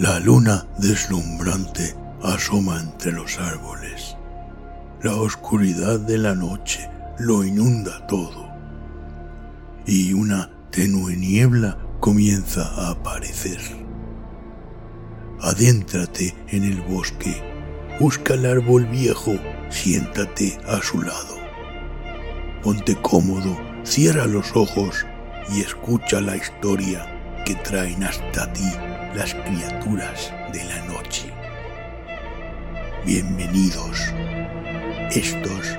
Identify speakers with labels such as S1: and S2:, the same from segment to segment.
S1: La luna deslumbrante asoma entre los árboles. La oscuridad de la noche lo inunda todo. Y una tenue niebla comienza a aparecer. Adéntrate en el bosque, busca el árbol viejo, siéntate a su lado. Ponte cómodo, cierra los ojos y escucha la historia que traen hasta ti las criaturas de la noche. Bienvenidos. Estos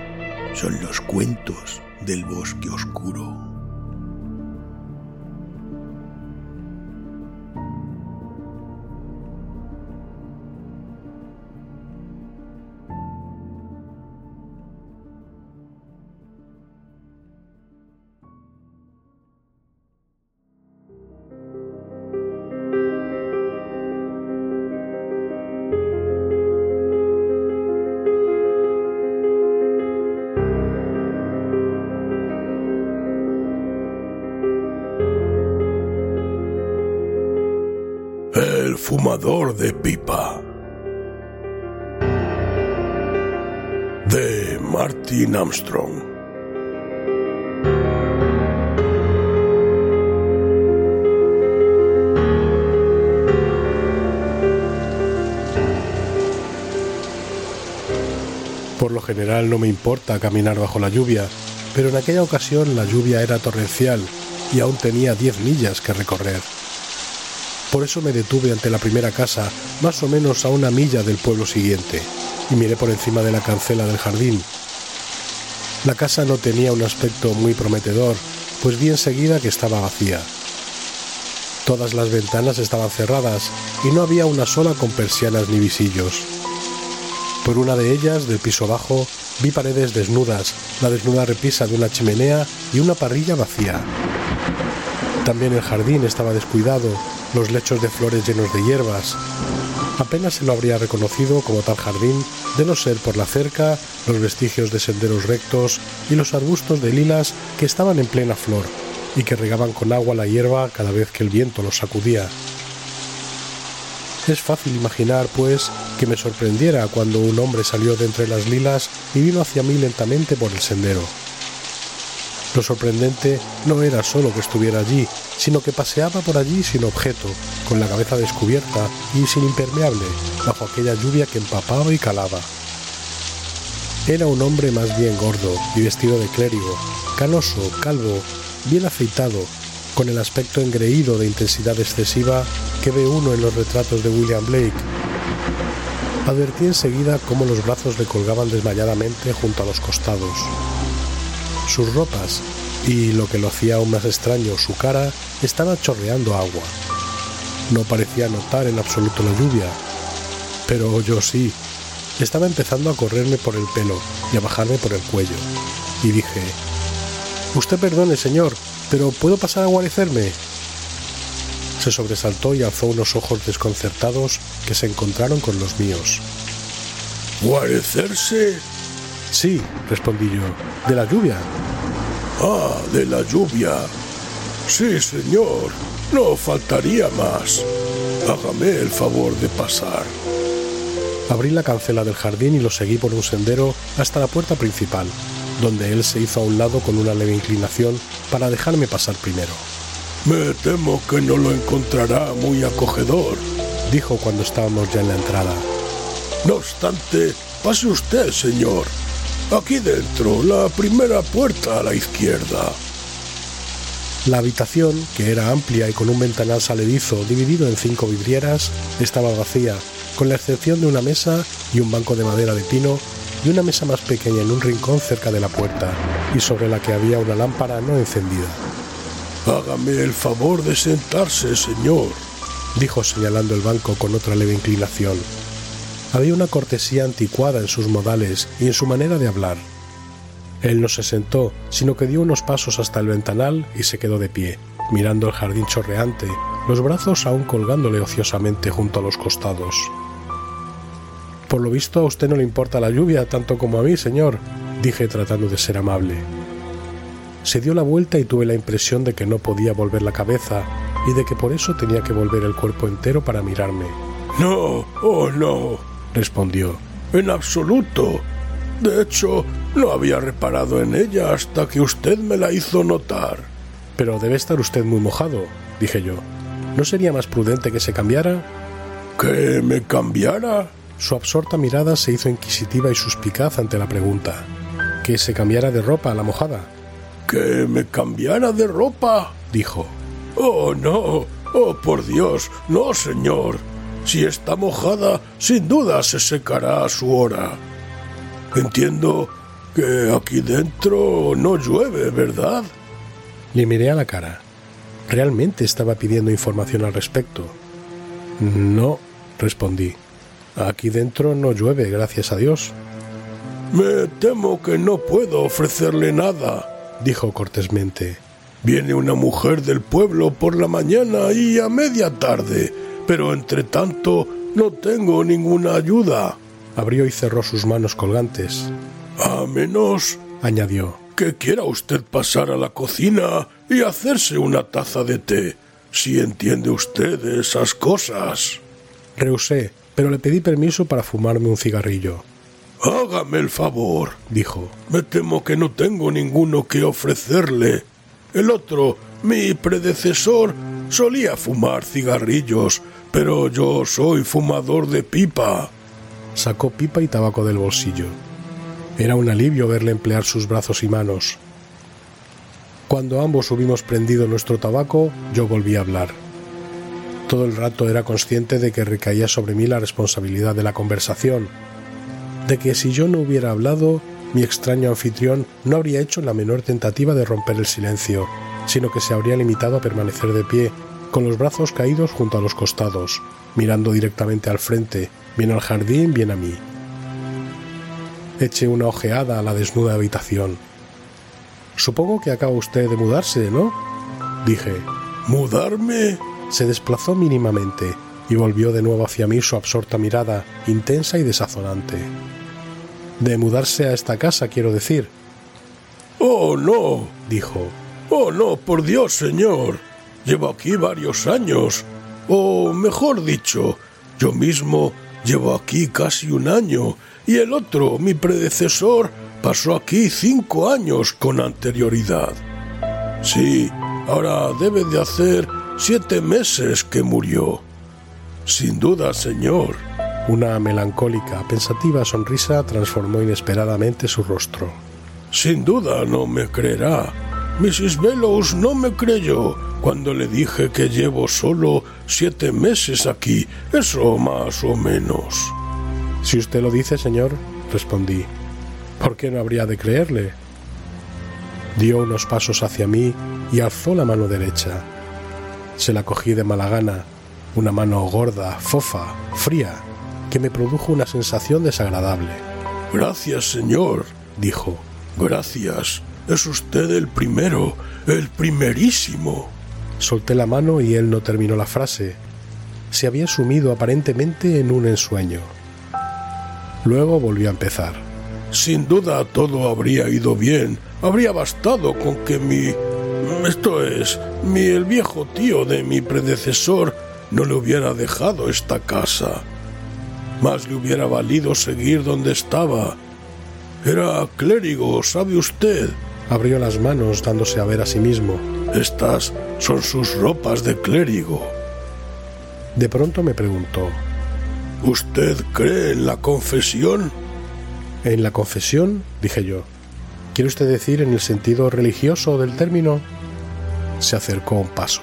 S1: son los cuentos del bosque oscuro. Fumador de pipa. De Martin Armstrong.
S2: Por lo general no me importa caminar bajo la lluvia, pero en aquella ocasión la lluvia era torrencial y aún tenía 10 millas que recorrer. Por eso me detuve ante la primera casa, más o menos a una milla del pueblo siguiente, y miré por encima de la cancela del jardín. La casa no tenía un aspecto muy prometedor, pues vi enseguida que estaba vacía. Todas las ventanas estaban cerradas y no había una sola con persianas ni visillos. Por una de ellas, del piso bajo, vi paredes desnudas, la desnuda repisa de una chimenea y una parrilla vacía. También el jardín estaba descuidado, los lechos de flores llenos de hierbas. Apenas se lo habría reconocido como tal jardín, de no ser por la cerca, los vestigios de senderos rectos y los arbustos de lilas que estaban en plena flor y que regaban con agua la hierba cada vez que el viento los sacudía. Es fácil imaginar, pues, que me sorprendiera cuando un hombre salió de entre las lilas y vino hacia mí lentamente por el sendero. Lo sorprendente no era solo que estuviera allí, sino que paseaba por allí sin objeto, con la cabeza descubierta y sin impermeable, bajo aquella lluvia que empapaba y calaba. Era un hombre más bien gordo y vestido de clérigo, canoso, calvo, bien afeitado, con el aspecto engreído de intensidad excesiva que ve uno en los retratos de William Blake. Advertí enseguida cómo los brazos le colgaban desmayadamente junto a los costados. Sus ropas y, lo que lo hacía aún más extraño, su cara estaba chorreando agua. No parecía notar en absoluto la lluvia, pero yo sí. Estaba empezando a correrme por el pelo y a bajarme por el cuello. Y dije, Usted perdone, señor, pero ¿puedo pasar a guarecerme? Se sobresaltó y alzó unos ojos desconcertados que se encontraron con los míos.
S1: ¿Guarecerse?
S2: Sí, respondí yo, de la lluvia.
S1: Ah, de la lluvia. Sí, señor. No faltaría más. Hágame el favor de pasar.
S2: Abrí la cancela del jardín y lo seguí por un sendero hasta la puerta principal, donde él se hizo a un lado con una leve inclinación para dejarme pasar primero.
S1: Me temo que no lo encontrará muy acogedor,
S2: dijo cuando estábamos ya en la entrada.
S1: No obstante, pase usted, señor. Aquí dentro, la primera puerta a la izquierda.
S2: La habitación, que era amplia y con un ventanal saledizo dividido en cinco vidrieras, estaba vacía, con la excepción de una mesa y un banco de madera de pino y una mesa más pequeña en un rincón cerca de la puerta, y sobre la que había una lámpara no encendida.
S1: Hágame el favor de sentarse, señor,
S2: dijo señalando el banco con otra leve inclinación. Había una cortesía anticuada en sus modales y en su manera de hablar. Él no se sentó, sino que dio unos pasos hasta el ventanal y se quedó de pie, mirando el jardín chorreante, los brazos aún colgándole ociosamente junto a los costados. Por lo visto a usted no le importa la lluvia tanto como a mí, señor, dije tratando de ser amable. Se dio la vuelta y tuve la impresión de que no podía volver la cabeza y de que por eso tenía que volver el cuerpo entero para mirarme.
S1: No, oh no, respondió. En absoluto. De hecho, no había reparado en ella hasta que usted me la hizo notar.
S2: Pero debe estar usted muy mojado, dije yo. ¿No sería más prudente que se cambiara?
S1: ¿Que me cambiara?
S2: Su absorta mirada se hizo inquisitiva y suspicaz ante la pregunta. ¿Que se cambiara de ropa a la mojada?
S1: ¿Que me cambiara de ropa? dijo. Oh, no. Oh, por Dios. No, señor. Si está mojada, sin duda se secará a su hora. Entiendo que aquí dentro no llueve, ¿verdad?
S2: Le miré a la cara. Realmente estaba pidiendo información al respecto. No, respondí. Aquí dentro no llueve, gracias a Dios.
S1: Me temo que no puedo ofrecerle nada, dijo cortésmente. Viene una mujer del pueblo por la mañana y a media tarde, pero entre tanto no tengo ninguna ayuda.
S2: Abrió y cerró sus manos colgantes.
S1: A menos,
S2: añadió,
S1: que quiera usted pasar a la cocina y hacerse una taza de té, si entiende usted esas cosas.
S2: Rehusé, pero le pedí permiso para fumarme un cigarrillo.
S1: Hágame el favor, dijo. Me temo que no tengo ninguno que ofrecerle. El otro, mi predecesor, solía fumar cigarrillos, pero yo soy fumador de pipa.
S2: Sacó pipa y tabaco del bolsillo. Era un alivio verle emplear sus brazos y manos. Cuando ambos hubimos prendido nuestro tabaco, yo volví a hablar. Todo el rato era consciente de que recaía sobre mí la responsabilidad de la conversación, de que si yo no hubiera hablado, mi extraño anfitrión no habría hecho la menor tentativa de romper el silencio, sino que se habría limitado a permanecer de pie, con los brazos caídos junto a los costados, mirando directamente al frente, bien al jardín, bien a mí. Eché una ojeada a la desnuda habitación. Supongo que acaba usted de mudarse, ¿no? Dije.
S1: ¿Mudarme?
S2: Se desplazó mínimamente y volvió de nuevo hacia mí su absorta mirada, intensa y desazonante. De mudarse a esta casa, quiero decir.
S1: Oh, no, dijo. Oh, no, por Dios, señor. Llevo aquí varios años. O mejor dicho, yo mismo llevo aquí casi un año y el otro, mi predecesor, pasó aquí cinco años con anterioridad. Sí, ahora debe de hacer siete meses que murió. Sin duda, señor.
S2: Una melancólica, pensativa sonrisa transformó inesperadamente su rostro.
S1: Sin duda no me creerá. Mrs. Bellows no me creyó cuando le dije que llevo solo siete meses aquí, eso más o menos.
S2: Si usted lo dice, señor, respondí, ¿por qué no habría de creerle? Dio unos pasos hacia mí y alzó la mano derecha. Se la cogí de mala gana, una mano gorda, fofa, fría, que me produjo una sensación desagradable.
S1: Gracias, señor, dijo. Gracias. Es usted el primero, el primerísimo.
S2: Solté la mano y él no terminó la frase. Se había sumido aparentemente en un ensueño. Luego volvió a empezar.
S1: Sin duda todo habría ido bien. Habría bastado con que mi... Esto es, mi el viejo tío de mi predecesor no le hubiera dejado esta casa. Más le hubiera valido seguir donde estaba. Era clérigo, ¿sabe usted?
S2: Abrió las manos dándose a ver a sí mismo.
S1: Estas son sus ropas de clérigo.
S2: De pronto me preguntó,
S1: ¿Usted cree en la confesión?
S2: ¿En la confesión? dije yo. ¿Quiere usted decir en el sentido religioso del término? Se acercó un paso.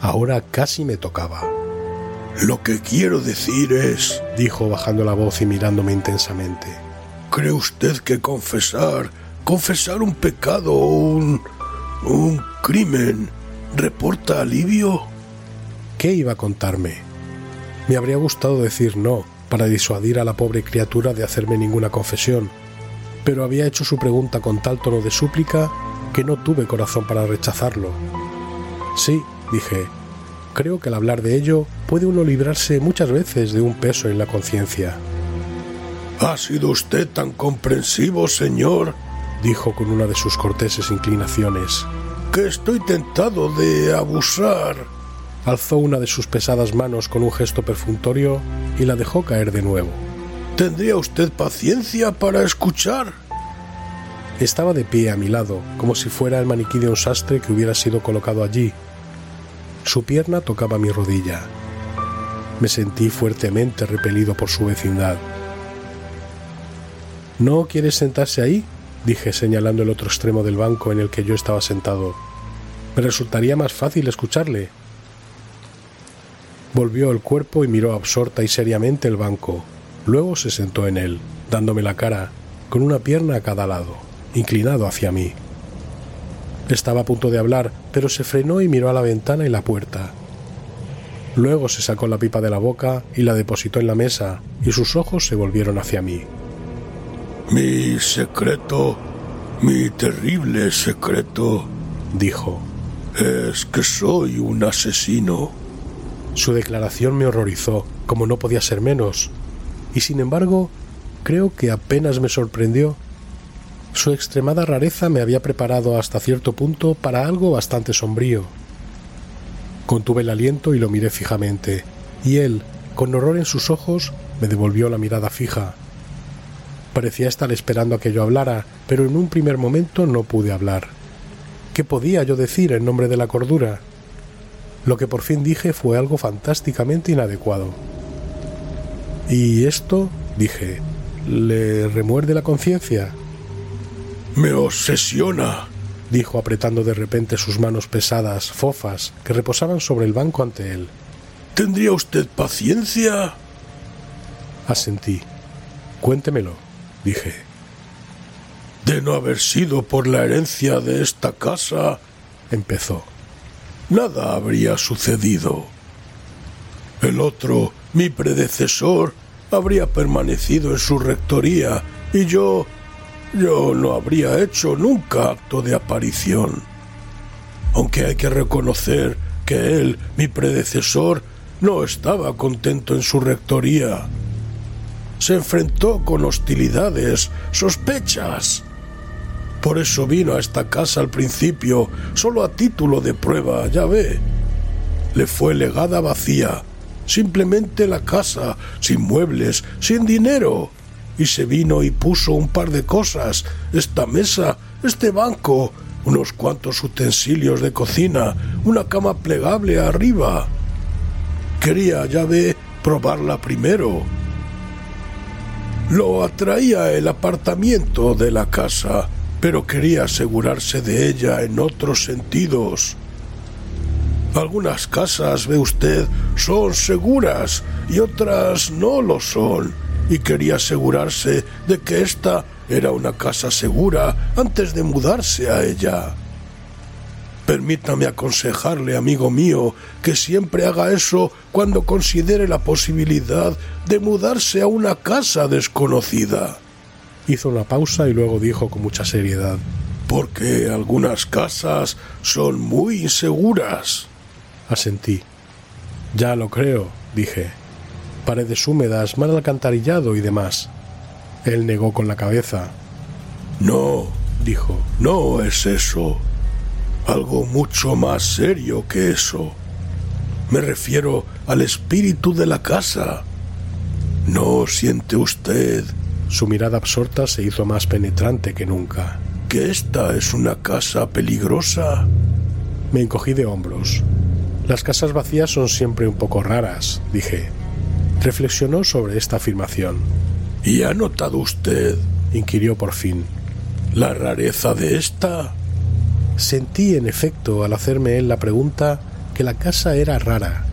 S2: Ahora casi me tocaba.
S1: Lo que quiero decir es,
S2: dijo bajando la voz y mirándome intensamente,
S1: ¿Cree usted que confesar, confesar un pecado o un, un crimen reporta alivio?
S2: ¿Qué iba a contarme? Me habría gustado decir no, para disuadir a la pobre criatura de hacerme ninguna confesión, pero había hecho su pregunta con tal tono de súplica que no tuve corazón para rechazarlo. Sí, dije, creo que al hablar de ello puede uno librarse muchas veces de un peso en la conciencia.
S1: ¿Ha sido usted tan comprensivo, señor?
S2: Dijo con una de sus corteses inclinaciones.
S1: Que estoy tentado de abusar.
S2: Alzó una de sus pesadas manos con un gesto perfunctorio y la dejó caer de nuevo.
S1: ¿Tendría usted paciencia para escuchar?
S2: Estaba de pie a mi lado, como si fuera el maniquí de un sastre que hubiera sido colocado allí. Su pierna tocaba mi rodilla. Me sentí fuertemente repelido por su vecindad. ¿No quiere sentarse ahí? Dije señalando el otro extremo del banco en el que yo estaba sentado. Me resultaría más fácil escucharle. Volvió el cuerpo y miró absorta y seriamente el banco. Luego se sentó en él, dándome la cara, con una pierna a cada lado, inclinado hacia mí. Estaba a punto de hablar, pero se frenó y miró a la ventana y la puerta. Luego se sacó la pipa de la boca y la depositó en la mesa, y sus ojos se volvieron hacia mí.
S1: Mi secreto, mi terrible secreto,
S2: dijo,
S1: es que soy un asesino.
S2: Su declaración me horrorizó, como no podía ser menos, y sin embargo, creo que apenas me sorprendió. Su extremada rareza me había preparado hasta cierto punto para algo bastante sombrío. Contuve el aliento y lo miré fijamente, y él, con horror en sus ojos, me devolvió la mirada fija. Parecía estar esperando a que yo hablara, pero en un primer momento no pude hablar. ¿Qué podía yo decir en nombre de la cordura? Lo que por fin dije fue algo fantásticamente inadecuado. ¿Y esto? dije. ¿Le remuerde la conciencia?
S1: Me obsesiona,
S2: dijo apretando de repente sus manos pesadas, fofas, que reposaban sobre el banco ante él.
S1: ¿Tendría usted paciencia?
S2: Asentí. Cuéntemelo, dije.
S1: De no haber sido por la herencia de esta casa,
S2: empezó.
S1: Nada habría sucedido. El otro, mi predecesor, habría permanecido en su rectoría y yo yo no habría hecho nunca acto de aparición. Aunque hay que reconocer que él, mi predecesor, no estaba contento en su rectoría. Se enfrentó con hostilidades, sospechas. Por eso vino a esta casa al principio, solo a título de prueba, ya ve. Le fue legada vacía, simplemente la casa, sin muebles, sin dinero y se vino y puso un par de cosas, esta mesa, este banco, unos cuantos utensilios de cocina, una cama plegable arriba. Quería, ya ve, probarla primero. Lo atraía el apartamiento de la casa, pero quería asegurarse de ella en otros sentidos. Algunas casas, ve usted, son seguras y otras no lo son y quería asegurarse de que esta era una casa segura antes de mudarse a ella. Permítame aconsejarle, amigo mío, que siempre haga eso cuando considere la posibilidad de mudarse a una casa desconocida.
S2: Hizo una pausa y luego dijo con mucha seriedad.
S1: Porque algunas casas son muy inseguras.
S2: Asentí. Ya lo creo, dije paredes húmedas, mal alcantarillado y demás. Él negó con la cabeza.
S1: No, dijo, no es eso. Algo mucho más serio que eso. Me refiero al espíritu de la casa. ¿No siente usted?
S2: Su mirada absorta se hizo más penetrante que nunca.
S1: ¿Que esta es una casa peligrosa?
S2: Me encogí de hombros. Las casas vacías son siempre un poco raras, dije. Reflexionó sobre esta afirmación.
S1: ¿Y ha notado usted?
S2: inquirió por fin.
S1: ¿La rareza de esta?
S2: Sentí, en efecto, al hacerme él la pregunta, que la casa era rara.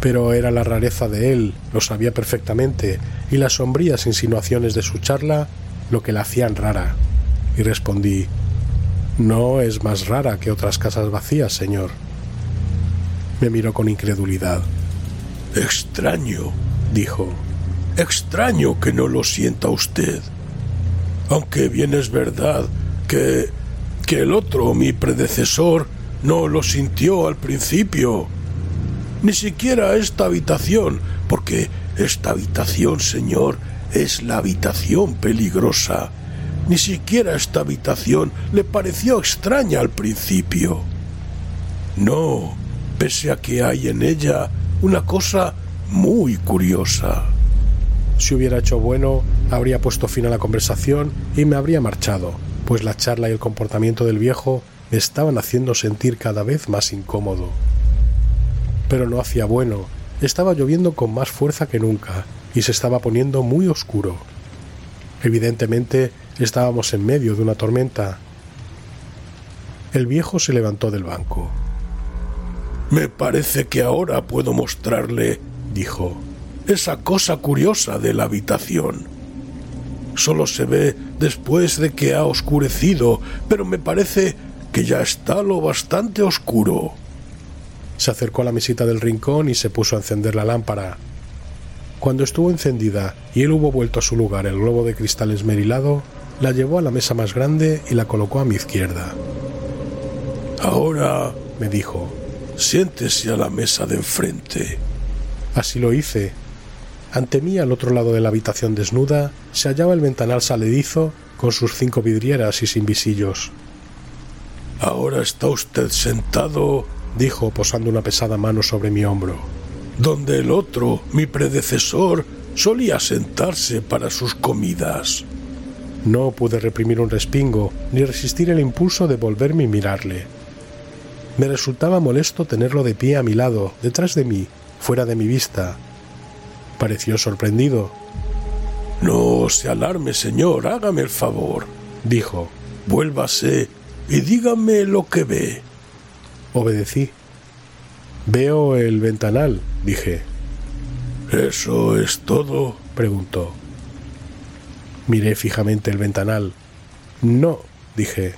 S2: Pero era la rareza de él, lo sabía perfectamente, y las sombrías insinuaciones de su charla lo que la hacían rara, y respondí, no es más rara que otras casas vacías, señor. Me miró con incredulidad.
S1: Extraño, dijo. Extraño que no lo sienta usted. Aunque bien es verdad que que el otro, mi predecesor, no lo sintió al principio. Ni siquiera esta habitación, porque esta habitación, señor, es la habitación peligrosa. Ni siquiera esta habitación le pareció extraña al principio. No, pese a que hay en ella una cosa muy curiosa.
S2: Si hubiera hecho bueno, habría puesto fin a la conversación y me habría marchado, pues la charla y el comportamiento del viejo me estaban haciendo sentir cada vez más incómodo. Pero no hacía bueno, estaba lloviendo con más fuerza que nunca y se estaba poniendo muy oscuro. Evidentemente estábamos en medio de una tormenta. El viejo se levantó del banco.
S1: Me parece que ahora puedo mostrarle, dijo, esa cosa curiosa de la habitación. Solo se ve después de que ha oscurecido, pero me parece que ya está lo bastante oscuro.
S2: Se acercó a la mesita del rincón y se puso a encender la lámpara. Cuando estuvo encendida y él hubo vuelto a su lugar el globo de cristal esmerilado, la llevó a la mesa más grande y la colocó a mi izquierda.
S1: Ahora, me dijo, siéntese a la mesa de enfrente.
S2: Así lo hice. Ante mí, al otro lado de la habitación desnuda, se hallaba el ventanal saledizo con sus cinco vidrieras y sin visillos.
S1: Ahora está usted sentado,
S2: dijo posando una pesada mano sobre mi hombro.
S1: Donde el otro, mi predecesor, solía sentarse para sus comidas.
S2: No pude reprimir un respingo ni resistir el impulso de volverme y mirarle. Me resultaba molesto tenerlo de pie a mi lado, detrás de mí, fuera de mi vista. Pareció sorprendido.
S1: No se alarme, señor, hágame el favor, dijo. Vuélvase y dígame lo que ve.
S2: Obedecí. Veo el ventanal, dije.
S1: ¿Eso es todo?
S2: preguntó. Miré fijamente el ventanal. No, dije.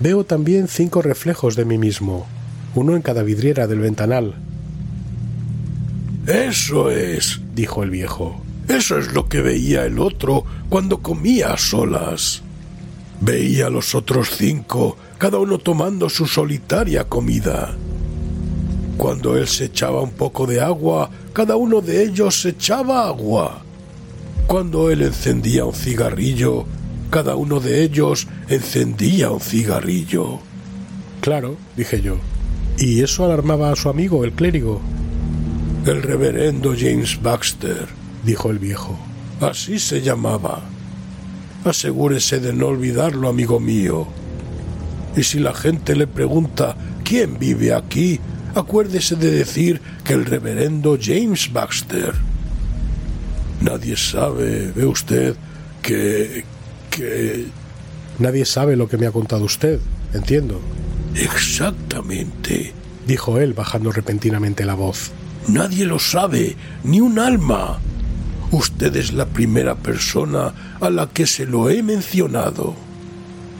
S2: Veo también cinco reflejos de mí mismo, uno en cada vidriera del ventanal.
S1: Eso es,
S2: dijo el viejo.
S1: Eso es lo que veía el otro cuando comía a solas. Veía a los otros cinco, cada uno tomando su solitaria comida. Cuando él se echaba un poco de agua, cada uno de ellos se echaba agua. Cuando él encendía un cigarrillo, cada uno de ellos encendía un cigarrillo.
S2: Claro, dije yo. ¿Y eso alarmaba a su amigo, el clérigo?
S1: El reverendo James Baxter,
S2: dijo el viejo.
S1: Así se llamaba. Asegúrese de no olvidarlo, amigo mío. Y si la gente le pregunta quién vive aquí, acuérdese de decir que el reverendo James Baxter. Nadie sabe, ve usted, que... que...
S2: Nadie sabe lo que me ha contado usted, entiendo.
S1: Exactamente,
S2: dijo él bajando repentinamente la voz.
S1: Nadie lo sabe, ni un alma. Usted es la primera persona a la que se lo he mencionado.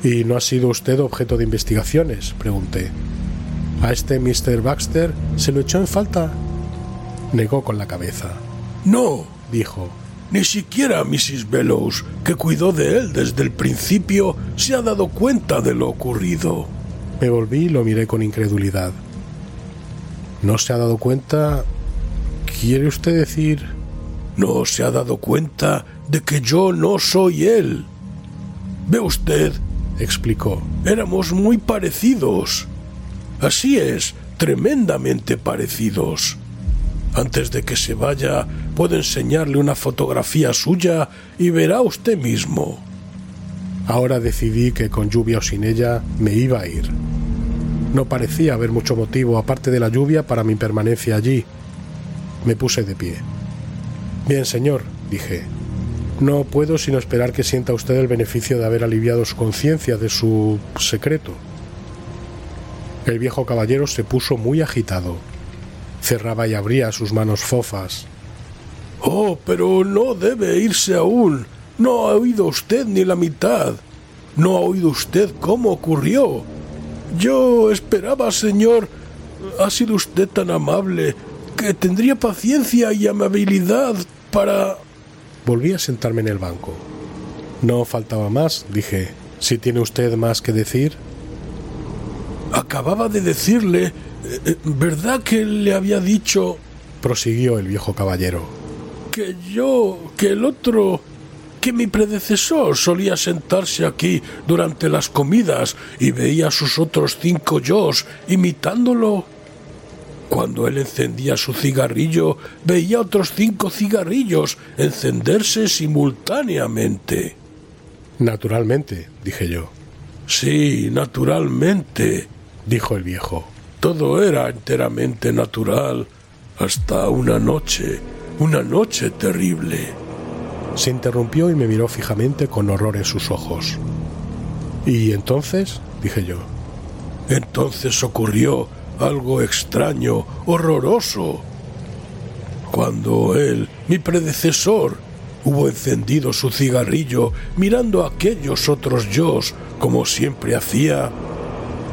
S2: ¿Y no ha sido usted objeto de investigaciones? pregunté. ¿A este Mr. Baxter se lo echó en falta? Negó con la cabeza.
S1: No,
S2: dijo.
S1: Ni siquiera Mrs. Bellows, que cuidó de él desde el principio, se ha dado cuenta de lo ocurrido.
S2: Me volví y lo miré con incredulidad. ¿No se ha dado cuenta? ¿Quiere usted decir?
S1: No se ha dado cuenta de que yo no soy él. Ve usted,
S2: explicó,
S1: éramos muy parecidos. Así es, tremendamente parecidos. Antes de que se vaya, puedo enseñarle una fotografía suya y verá usted mismo.
S2: Ahora decidí que con lluvia o sin ella me iba a ir. No parecía haber mucho motivo aparte de la lluvia para mi permanencia allí. Me puse de pie. Bien, señor, dije. No puedo sino esperar que sienta usted el beneficio de haber aliviado su conciencia de su secreto. El viejo caballero se puso muy agitado. Cerraba y abría sus manos fofas.
S1: Oh, pero no debe irse aún. No ha oído usted ni la mitad. No ha oído usted cómo ocurrió. Yo esperaba, señor. Ha sido usted tan amable que tendría paciencia y amabilidad para...
S2: Volví a sentarme en el banco. No faltaba más, dije. Si tiene usted más que decir.
S1: Acababa de decirle... eh, ¿Verdad que le había dicho
S2: prosiguió el viejo caballero.
S1: que yo, que el otro, que mi predecesor solía sentarse aquí durante las comidas y veía a sus otros cinco yos imitándolo? Cuando él encendía su cigarrillo, veía otros cinco cigarrillos encenderse simultáneamente.
S2: Naturalmente, dije yo.
S1: Sí, naturalmente,
S2: dijo el viejo.
S1: Todo era enteramente natural hasta una noche, una noche terrible.
S2: Se interrumpió y me miró fijamente con horror en sus ojos. ¿Y entonces? dije yo.
S1: Entonces ocurrió algo extraño, horroroso. Cuando él, mi predecesor, hubo encendido su cigarrillo mirando a aquellos otros yos como siempre hacía,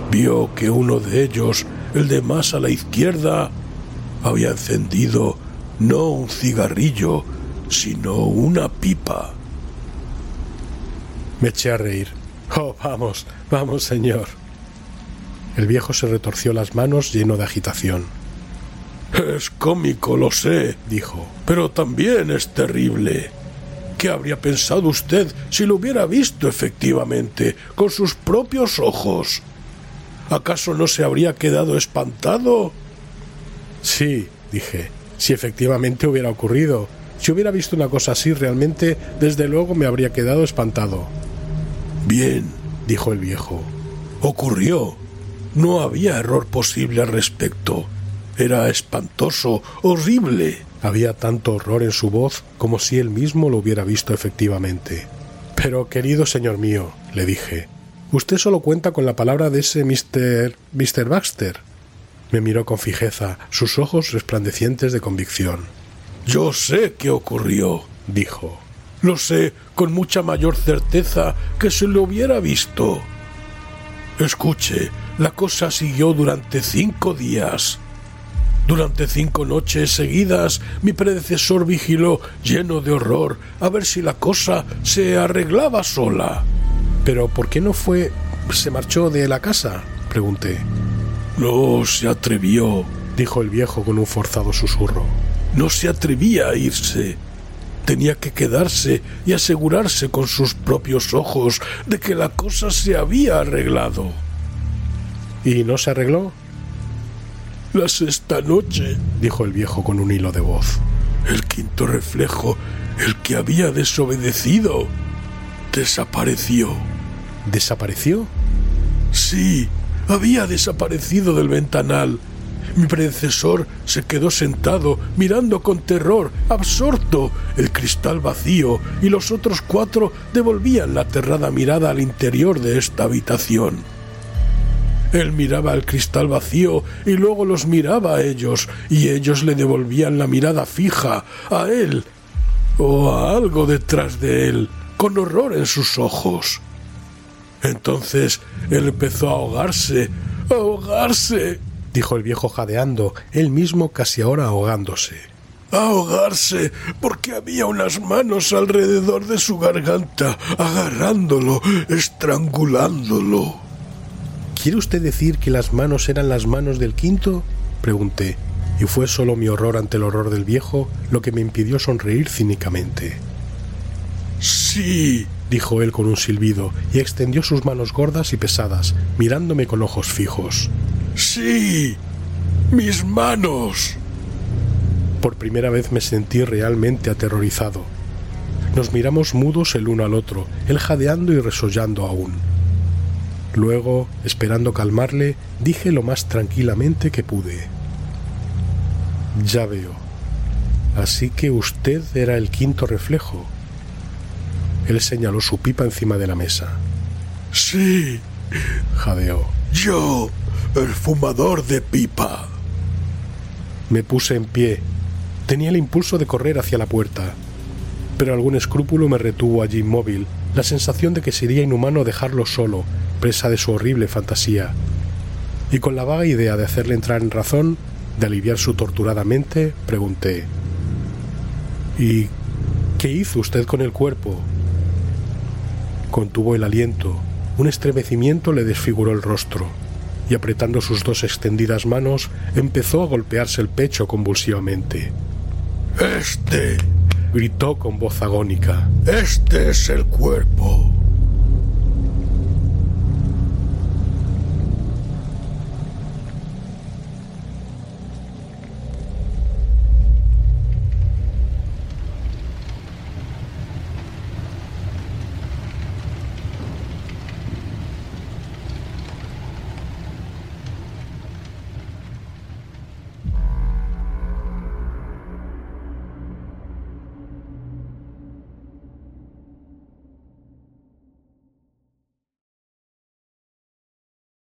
S1: vio que uno de ellos, el de más a la izquierda, había encendido no un cigarrillo, sino una pipa.
S2: Me eché a reír. Oh, vamos, vamos, señor. El viejo se retorció las manos lleno de agitación.
S1: Es cómico, lo sé, dijo, pero también es terrible. ¿Qué habría pensado usted si lo hubiera visto efectivamente con sus propios ojos? ¿Acaso no se habría quedado espantado?
S2: Sí, dije, si efectivamente hubiera ocurrido. Si hubiera visto una cosa así realmente, desde luego me habría quedado espantado.
S1: Bien,
S2: dijo el viejo.
S1: ocurrió. No había error posible al respecto. Era espantoso, horrible.
S2: Había tanto horror en su voz como si él mismo lo hubiera visto efectivamente. Pero, querido señor mío, le dije, usted solo cuenta con la palabra de ese Mr. Baxter. Me miró con fijeza, sus ojos resplandecientes de convicción.
S1: Yo sé qué ocurrió.
S2: Dijo,
S1: Lo sé con mucha mayor certeza que se lo hubiera visto. Escuche, la cosa siguió durante cinco días. Durante cinco noches seguidas mi predecesor vigiló, lleno de horror, a ver si la cosa se arreglaba sola.
S2: pero ¿por qué no fue... se marchó de la casa? pregunté.
S1: No se atrevió,
S2: Dijo el viejo con un forzado susurro.
S1: no se atrevía a irse. Tenía que quedarse y asegurarse con sus propios ojos de que la cosa se había arreglado.
S2: ¿Y no se arregló?
S1: La sexta noche,
S2: dijo el viejo con un hilo de voz.
S1: el quinto reflejo, el que había desobedecido, desapareció.
S2: ¿Desapareció?
S1: Sí, había desaparecido del ventanal. Mi predecesor se quedó sentado, mirando con terror, absorto, el cristal vacío, y los otros cuatro devolvían la aterrada mirada al interior de esta habitación. Él miraba el cristal vacío y luego los miraba a ellos, y ellos le devolvían la mirada fija a él o a algo detrás de él, con horror en sus ojos. Entonces él empezó a ahogarse, a ahogarse,
S2: dijo el viejo jadeando, él mismo casi ahora ahogándose.
S1: a ahogarse, porque había unas manos alrededor de su garganta, agarrándolo, estrangulándolo.
S2: ¿Quiere usted decir que las manos eran las manos del quinto? pregunté, y fue solo mi horror ante el horror del viejo lo que me impidió sonreír cínicamente.
S1: Sí,
S2: dijo él con un silbido, y extendió sus manos gordas y pesadas, mirándome con ojos fijos.
S1: sí, mis manos.
S2: Por primera vez me sentí realmente aterrorizado. Nos miramos mudos el uno al otro, él jadeando y resollando aún. Luego, esperando calmarle, dije lo más tranquilamente que pude. Ya veo. Así que usted era el quinto reflejo. Él señaló su pipa encima de la mesa.
S1: Sí,
S2: Jadeó.
S1: yo, el fumador de pipa.
S2: Me puse en pie. Tenía el impulso de correr hacia la puerta. pero algún escrúpulo me retuvo allí inmóvil, la sensación de que sería inhumano dejarlo solo, presa de su horrible fantasía. Y con la vaga idea de hacerle entrar en razón, de aliviar su torturada mente, pregunté ¿Y qué hizo usted con el cuerpo? Contuvo el aliento, un estremecimiento le desfiguró el rostro, y apretando sus dos extendidas manos, empezó a golpearse el pecho convulsivamente.
S1: Este,
S2: Gritó con voz agónica.
S1: este es el cuerpo.